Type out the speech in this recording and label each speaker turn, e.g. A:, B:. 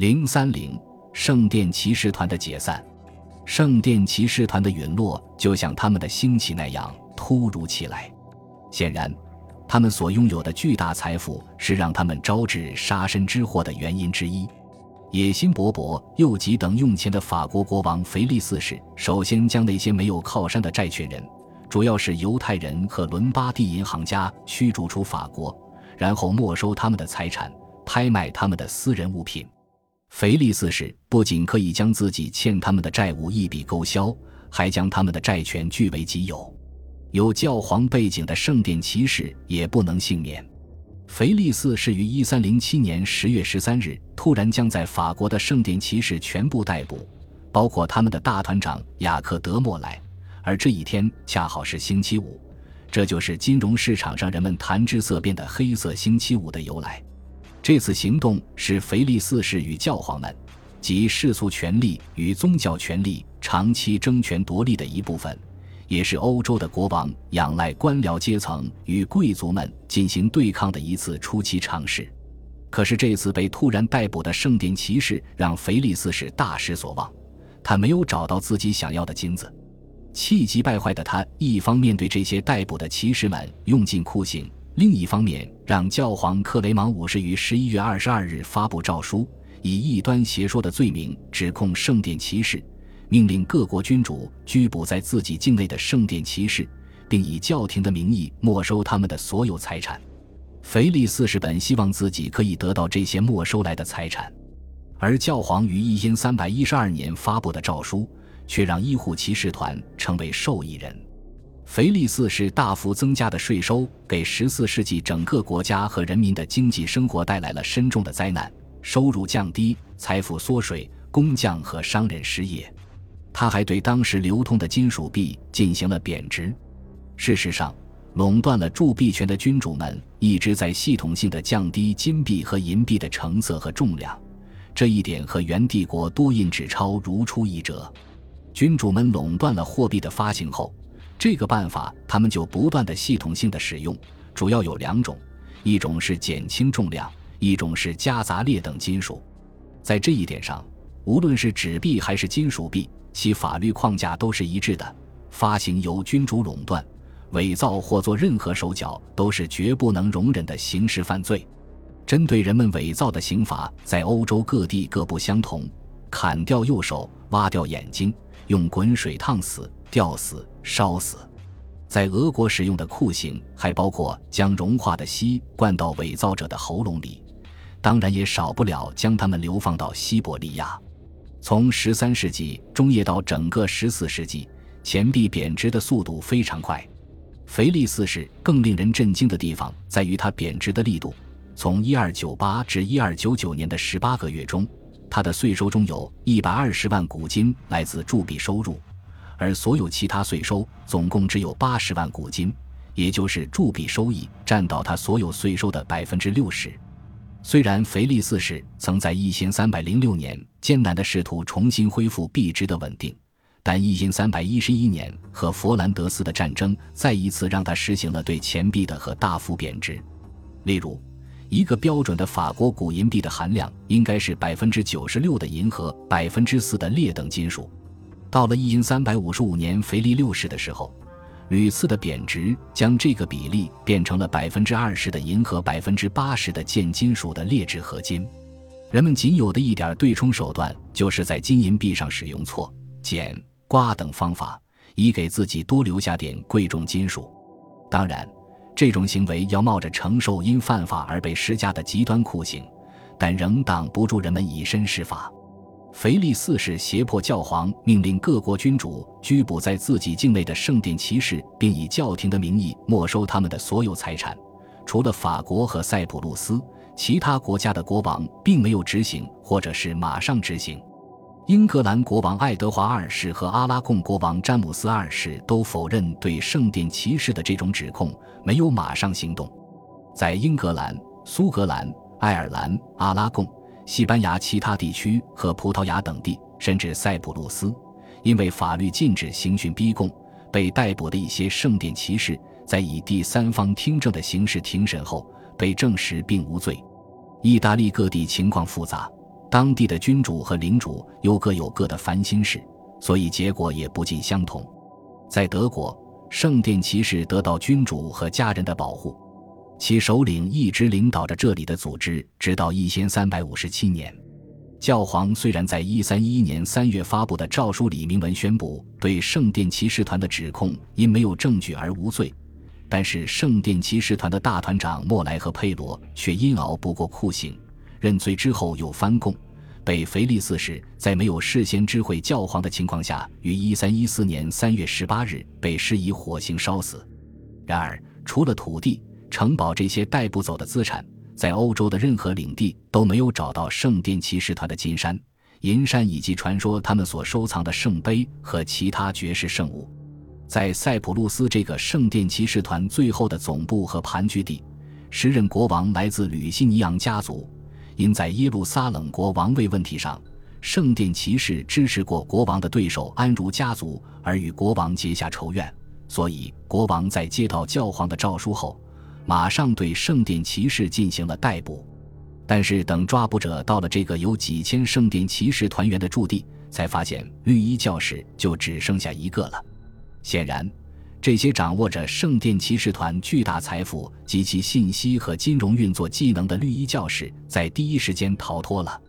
A: 零三零圣殿骑士团的解散，圣殿骑士团的陨落就像他们的兴起那样突如其来。显然，他们所拥有的巨大财富是让他们招致杀身之祸的原因之一。野心勃勃又急等用钱的法国国王腓力四世，首先将那些没有靠山的债权人，主要是犹太人和伦巴第银行家驱逐出法国，然后没收他们的财产，拍卖他们的私人物品。腓力四世不仅可以将自己欠他们的债务一笔勾销，还将他们的债权据为己有。有教皇背景的圣殿骑士也不能幸免。腓力四世于一三零七年十月十三日突然将在法国的圣殿骑士全部逮捕，包括他们的大团长雅克德莫莱。而这一天恰好是星期五，这就是金融市场上人们谈之色变的“黑色星期五”的由来。这次行动是腓力四世与教皇们及世俗权力与宗教权力长期争权夺利的一部分，也是欧洲的国王仰赖官僚阶层与贵族们进行对抗的一次初期尝试。可是这次被突然逮捕的圣殿骑士让腓力四世大失所望，他没有找到自己想要的金子，气急败坏的他一方面对这些逮捕的骑士们用尽酷刑。另一方面，让教皇克雷芒五世于十一月二十二日发布诏书，以异端邪说的罪名指控圣殿骑士，命令各国君主拘捕在自己境内的圣殿骑士，并以教廷的名义没收他们的所有财产。腓力四世本希望自己可以得到这些没收来的财产，而教皇于一千三百一十二年发布的诏书，却让医护骑士团成为受益人。腓力四世大幅增加的税收，给十四世纪整个国家和人民的经济生活带来了深重的灾难：收入降低、财富缩水、工匠和商人失业。他还对当时流通的金属币进行了贬值。事实上，垄断了铸币权的君主们一直在系统性的降低金币和银币的成色和重量，这一点和元帝国多印纸钞如出一辙。君主们垄断了货币的发行后。这个办法，他们就不断的系统性的使用，主要有两种，一种是减轻重量，一种是夹杂劣等金属。在这一点上，无论是纸币还是金属币，其法律框架都是一致的。发行由君主垄断，伪造或做任何手脚都是绝不能容忍的刑事犯罪。针对人们伪造的刑罚，在欧洲各地各不相同：砍掉右手，挖掉眼睛，用滚水烫死。吊死、烧死，在俄国使用的酷刑还包括将融化的锡灌到伪造者的喉咙里，当然也少不了将他们流放到西伯利亚。从十三世纪中叶到整个十四世纪，钱币贬值的速度非常快。腓力四世更令人震惊的地方在于他贬值的力度。从一二九八至一二九九年的十八个月中，他的税收中有一百二十万古金来自铸币收入。而所有其他税收总共只有八十万古金，也就是铸币收益占到他所有税收的百分之六十。虽然腓力四世曾在一千三百零六年艰难地试图重新恢复币值的稳定，但一千三百一十一年和佛兰德斯的战争再一次让他实行了对钱币的和大幅贬值。例如，一个标准的法国古银币的含量应该是百分之九十六的银和百分之四的劣等金属。到了一因三百五十五年腓力六世的时候，屡次的贬值将这个比例变成了百分之二十的银和百分之八十的贱金属的劣质合金。人们仅有的一点对冲手段，就是在金银币上使用错、剪、刮等方法，以给自己多留下点贵重金属。当然，这种行为要冒着承受因犯法而被施加的极端酷刑，但仍挡不住人们以身试法。腓力四世胁迫教皇命令各国君主拘捕在自己境内的圣殿骑士，并以教廷的名义没收他们的所有财产。除了法国和塞浦路斯，其他国家的国王并没有执行，或者是马上执行。英格兰国王爱德华二世和阿拉贡国王詹姆斯二世都否认对圣殿骑士的这种指控，没有马上行动。在英格兰、苏格兰、爱尔兰、阿拉贡。西班牙其他地区和葡萄牙等地，甚至塞浦路斯，因为法律禁止刑讯逼供，被逮捕的一些圣殿骑士，在以第三方听证的形式庭审后，被证实并无罪。意大利各地情况复杂，当地的君主和领主又各有各的烦心事，所以结果也不尽相同。在德国，圣殿骑士得到君主和家人的保护，其首领一直领导着这里的组织，直到一千三百五十七年。教皇虽然在一三一一年三月发布的诏书里明文宣布对圣殿骑士团的指控因没有证据而无罪，但是圣殿骑士团的大团长莫莱和佩罗却因熬不过酷刑，认罪之后又翻供，被腓力四世在没有事先知会教皇的情况下，于一三一四年三月十八日被施以火刑烧死。然而，除了土地、城堡这些带不走的资产。在欧洲的任何领地都没有找到圣殿骑士团的金山、银山以及传说他们所收藏的圣杯和其他绝世圣物。在塞浦路斯这个圣殿骑士团最后的总部和盘踞地，时任国王来自吕西尼昂家族，因在耶路撒冷国王位问题上，圣殿骑士支持过国王的对手安茹家族而与国王结下仇怨，所以国王在接到教皇的诏书后。马上对圣殿骑士进行了逮捕，但是等抓捕者到了这个有几千圣殿骑士团员的驻地，才发现绿衣教士就只剩下一个了。显然，这些掌握着圣殿骑士团巨大财富及其信息和金融运作技能的绿衣教士，在第一时间逃脱了。